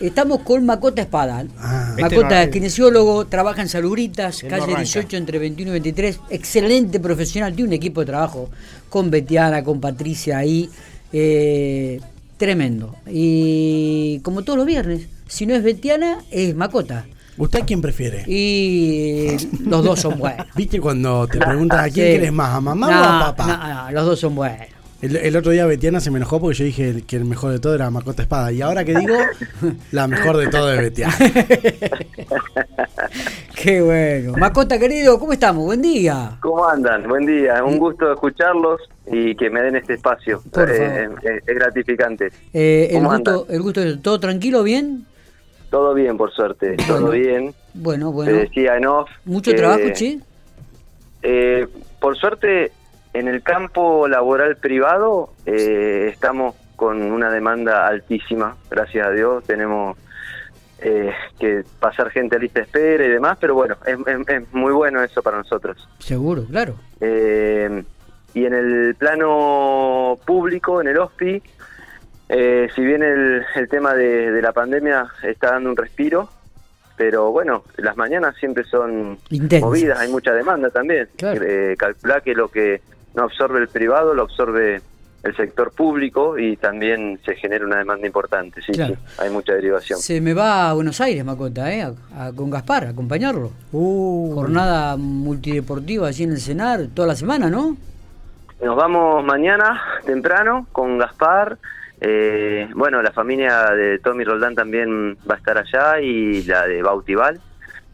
Estamos con Macota Espada. Ah. Macota, Este no- kinesiólogo, trabaja en Salubritas, no calle arranca. 18 entre 21 y 23. Excelente profesional, tiene un equipo de trabajo con Betiana, con Patricia ahí. eh, tremendo. Y como todos los viernes, si no es Betiana, es Macota. ¿Usted a quién prefiere? Y los dos son buenos. ¿Viste cuando te preguntan a quién Sí. querés más, a mamá No, o a papá? no, no, los dos son buenos. El, el otro día Betiana se me enojó porque yo dije que el mejor de todo era Macota Espada. Y ahora que digo, la mejor de todo es Betiana. Qué bueno. Macota, querido, ¿cómo estamos? Buen día. ¿Cómo andan? Buen día, un gusto escucharlos y que me den este espacio. Por Eh, favor. eh, es gratificante. Eh, el, ¿Cómo gusto, el gusto es todo tranquilo, bien. Todo bien, por suerte, Bueno. todo bien. Bueno, Te bueno. decía en off. Mucho que, trabajo, sí. eh, por suerte, en el campo laboral privado eh, estamos con una demanda altísima, gracias a Dios. Tenemos eh, que pasar gente a lista de espera y demás, pero bueno, es, es- es muy bueno eso para nosotros. Seguro, claro. Eh, y en el plano público, en el OSPI, eh, si bien el, el tema de, de la pandemia está dando un respiro, pero bueno, las mañanas siempre son Intensas. movidas, hay mucha demanda también. Claro. Eh, calcular que lo que no absorbe el privado lo absorbe el sector público y también se genera una demanda importante. Sí, Claro. sí, hay mucha derivación. Se me va a Buenos Aires, Macota, ¿eh? A- a- con Gaspar, a acompañarlo. Uh, Jornada multideportiva allí en el CENAR, toda la semana, ¿no? Nos vamos mañana temprano con Gaspar. Eh, bueno, la familia de Tommy Roldán también va a estar allá y la de Bautival.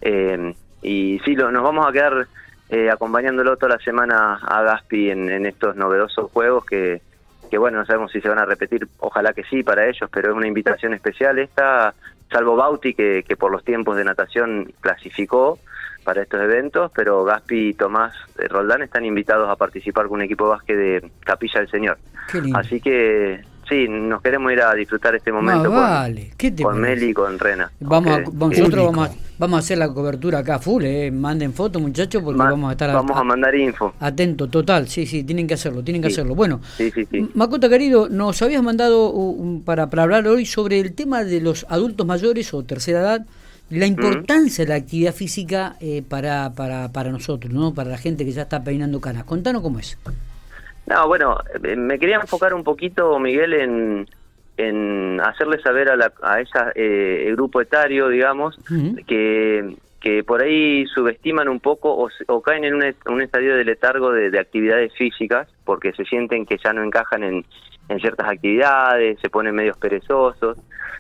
Eh, y sí, lo- nos vamos a quedar eh, acompañándolo toda la semana a Gaspi en, en estos novedosos juegos que, que, bueno, no sabemos si se van a repetir. Ojalá que sí para ellos, pero es una invitación especial esta, salvo Bauti que, que por los tiempos de natación clasificó para estos eventos, pero Gaspi y Tomás eh, Roldán están invitados a participar con un equipo de básquet de Capilla del Señor. Así que sí, nos queremos ir a disfrutar este momento Más con. ¿Qué te con? Meli y con Rena. Vamos a, vamos- nosotros vamos a, vamos a hacer la cobertura acá full, ¿eh? Manden fotos, muchachos, porque ma- vamos a estar vamos a mandar info. Atento, total, sí, sí, tienen que hacerlo, tienen que Sí. hacerlo. Bueno, Sí, sí, sí. Macota querido, nos habías mandado un- para, para hablar hoy sobre el tema de los adultos mayores o tercera edad, la importancia de la actividad física eh, para, para, para nosotros, ¿no? Para la gente que ya está peinando canas. Contanos cómo es. No, bueno, eh, me quería enfocar un poquito, Miguel, en, en hacerle saber a, la, a ese grupo etario, digamos, que, que por ahí subestiman un poco o, o caen en un, un estadio de letargo de, de actividades físicas porque se sienten que ya no encajan en, en ciertas actividades, se ponen medios perezosos.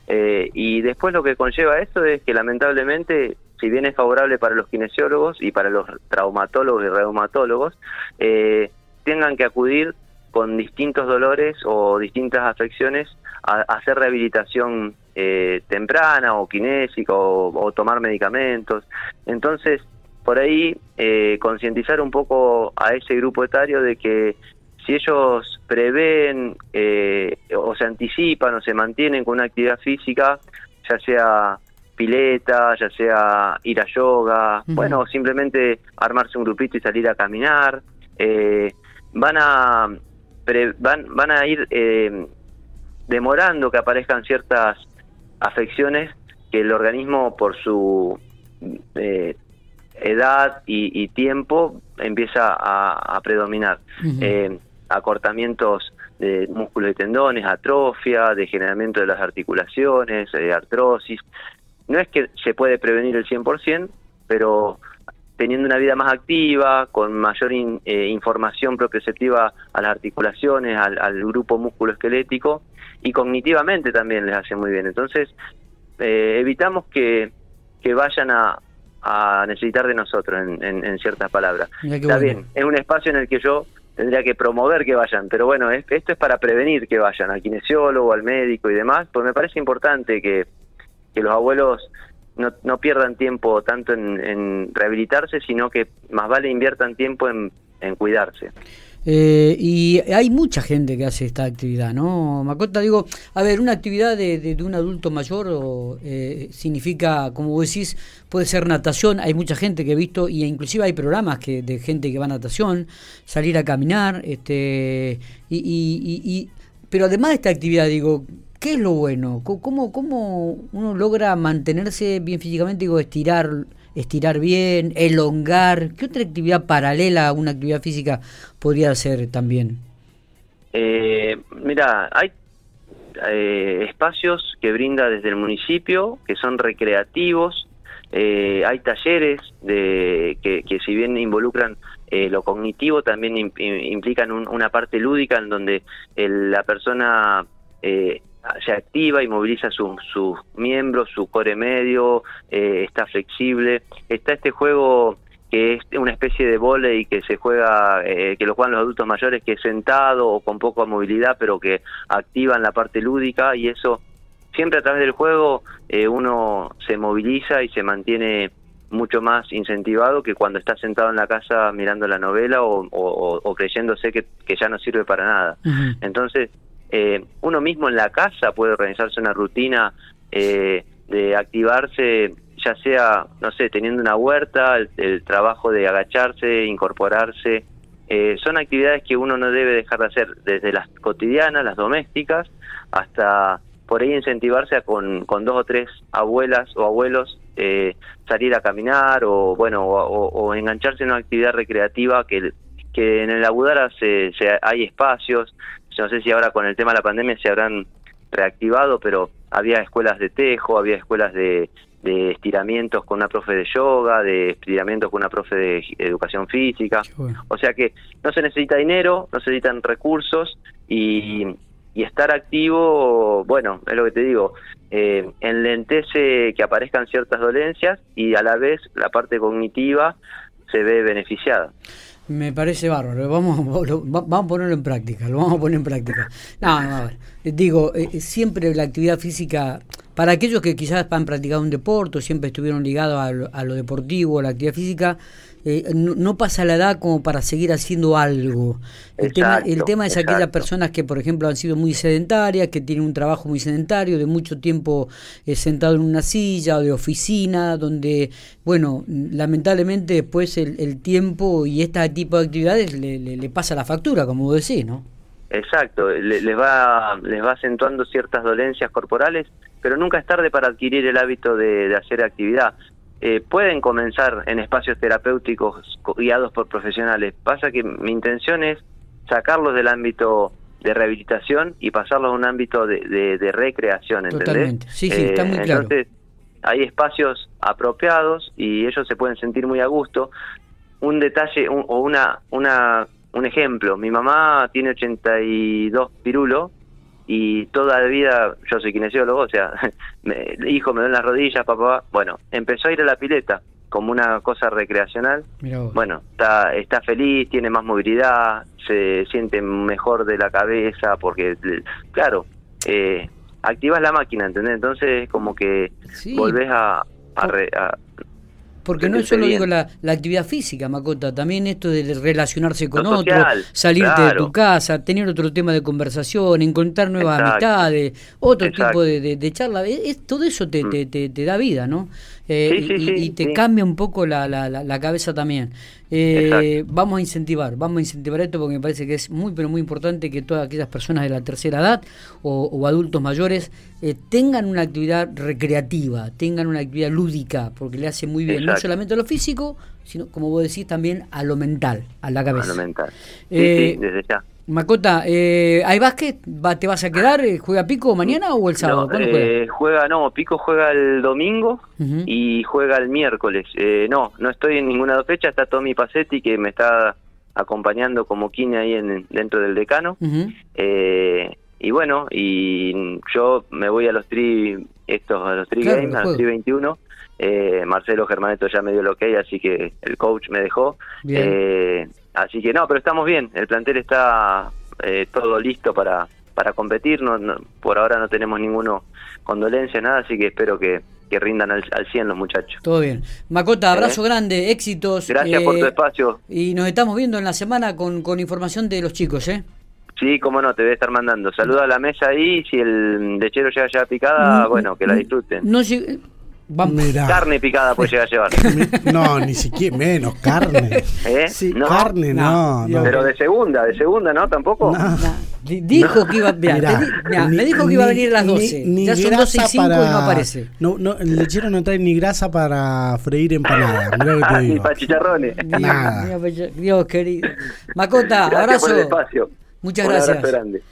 eh, y después lo que conlleva eso es que lamentablemente, si bien es favorable para los kinesiólogos y para los traumatólogos y reumatólogos, eh, tengan que acudir con distintos dolores o distintas afecciones a, a hacer rehabilitación eh, temprana o kinésica o, o tomar medicamentos. Entonces, por ahí eh, concientizar un poco a ese grupo etario de que si ellos prevén eh, o se anticipan o se mantienen con una actividad física, ya sea pileta, ya sea ir a yoga, bueno, simplemente armarse un grupito y salir a caminar, eh, van a pre- van, van a ir eh, demorando que aparezcan ciertas afecciones que el organismo por su eh, edad y, y tiempo empieza a, a predominar. Eh, acortamientos de músculos y tendones, atrofia, degeneramiento de las articulaciones, eh, artrosis. No es que se puede prevenir el 100%, pero teniendo una vida más activa, con mayor in- eh, información propioceptiva a las articulaciones, al, al grupo musculoesquelético y cognitivamente también les hace muy bien. Entonces, eh, evitamos que, que vayan a, a necesitar de nosotros, en, en- en ciertas palabras. Está bueno. bien, es un espacio en el que yo tendría que promover que vayan, pero bueno, es- esto es para prevenir que vayan al kinesiólogo, al médico y demás, pues me parece importante que, que los abuelos no, no pierdan tiempo tanto en, rehabilitarse, sino que más vale inviertan tiempo en, en cuidarse. Eh, y hay mucha gente que hace esta actividad, ¿no? Macota, digo, a ver, una actividad de, de- un adulto mayor eh, significa, como vos decís, puede ser natación, hay mucha gente que he visto, y inclusive hay programas que de gente que va a natación, salir a caminar, este, y, y- y- y- pero además de esta actividad, digo, ¿Qué es lo bueno? ¿Cómo, ¿Cómo uno logra mantenerse bien físicamente? Digo, estirar, estirar bien, elongar. ¿Qué otra actividad paralela a una actividad física podría hacer también? Eh, mira, hay eh, espacios que brinda desde el municipio que son recreativos. Eh, hay talleres de que, si bien involucran eh, lo cognitivo también implican una parte lúdica en donde la persona se activa y moviliza sus miembros, su core medio, eh, está flexible. Está este juego que es una especie de volei que se juega, que lo juegan los adultos mayores, que es sentado o con poca movilidad, pero que activan la parte lúdica y eso siempre a través del juego uno se moviliza y se mantiene mucho más incentivado que cuando está sentado en la casa mirando la novela o, creyéndose que, ya no sirve para nada. Entonces, eh, uno mismo en la casa puede organizarse una rutina eh, de activarse, ya sea, no sé, teniendo una huerta, el, trabajo de agacharse, incorporarse. Eh, son actividades que uno no debe dejar de hacer, desde las cotidianas, las domésticas, hasta por ahí incentivarse a con, con dos o tres abuelas o abuelos eh, salir a caminar o bueno o, engancharse en una actividad recreativa que, que en el Agudara se, hay espacios no sé si ahora con el tema de la pandemia se habrán reactivado pero había escuelas de tejo había escuelas de, de estiramientos con una profe de yoga, de estiramientos con una profe de educación física. O sea que no se necesita dinero, no se necesitan recursos y, y estar activo, bueno, es lo que te digo, eh, enlentece que aparezcan ciertas dolencias y a la vez la parte cognitiva se ve beneficiada. Me parece bárbaro, vamos, vamos a ponerlo en práctica, lo vamos a poner en práctica. No, no, a ver, digo, eh, siempre la actividad física, para aquellos que quizás han practicado un deporte, siempre estuvieron ligados a lo, a lo deportivo, a la actividad física, eh, no, pasa la edad como para seguir haciendo algo. El tema, el tema es aquellas personas que, por ejemplo, han sido muy sedentarias, que tienen un trabajo muy sedentario, de mucho tiempo eh, sentado en una silla o de oficina, donde, bueno, lamentablemente después el, tiempo y este tipo de actividades le, pasa la factura, como vos decís, ¿no? Exacto, les va, les va acentuando ciertas dolencias corporales, pero nunca es tarde para adquirir el hábito de hacer actividad. Eh, pueden comenzar en espacios terapéuticos guiados por profesionales. Pasa que mi intención es sacarlos del ámbito de rehabilitación y pasarlos a un ámbito de, recreación, ¿entendés? Totalmente. Sí, sí, está muy eh, claro. Entonces, hay espacios apropiados y ellos se pueden sentir muy a gusto. Un detalle o una, una, un ejemplo, mi mamá tiene 82 pirulos y toda la vida, yo soy kinesiólogo, o sea, me, hijo me duelen las rodillas, papá, bueno, empezó a ir a la pileta como una cosa recreacional. Bueno, está, está feliz, tiene más movilidad, se siente mejor de la cabeza, porque, claro, eh, activas la máquina, ¿entendés? Entonces, como que volvés a, a, porque no es solo digo la, actividad física, Macota, también esto de relacionarse con otros, salirte de tu casa, tener otro tema de conversación, encontrar nuevas amistades, otro tipo de, charla, es, todo eso te, mm. te, te, da vida, ¿no? Eh, y, te cambia un poco la, la, la cabeza también. Eh, vamos a incentivar, vamos a incentivar esto porque me parece que es muy, pero muy importante que todas aquellas personas de la tercera edad o, adultos mayores eh, tengan una actividad recreativa, tengan una actividad lúdica, porque le hace muy bien, no solamente a lo físico, sino, como vos decís, también a lo mental, a la cabeza. A lo mental. Eh, desde ya. Macota, eh, ¿hay básquet? ¿Te vas a quedar? Eh, ¿Juega Pico mañana o el sábado? No, eh, juega? no, Pico juega el domingo y juega el miércoles. Eh, no, no estoy en ninguna fecha, está Tommy Pacetti que me está acompañando como kine ahí en, dentro del decano. y bueno, y yo me voy a los tri, estos, a los tri games, a los tri 21. Marcelo Germaneto ya me dio el ok, así que el coach me dejó. Bien. Así que no, pero estamos bien. El plantel está eh, todo listo para, para competir. No, por ahora no tenemos ninguno condolencia, nada, así que espero que, rindan al, al, 100 los muchachos. Todo bien. Macota, abrazo ¿Eh? grande, éxitos. Gracias por tu eh, espacio. Y nos estamos viendo en la semana con, con información de los chicos, ¿eh? Sí, cómo no, te voy a estar mandando. Saluda a la mesa ahí, si el lechero llega ya picada, mm, bueno, que la mm, disfruten. No, Carne picada puede llegar a llevar. No, ni siquiera menos, carne. ¿Eh? Carne, no, Pero de segunda, de segunda, ¿no? Tampoco. No. Dijo que iba, me dijo que iba a venir a las 12. Ni, ya son 12 y 5 y no aparece. No, no, el lechero no trae ni grasa para freír empanadas. Mirá que te digo. Ni para chicharrones. Nada. Dios querido. Macota, abrazo. Muchas gracias.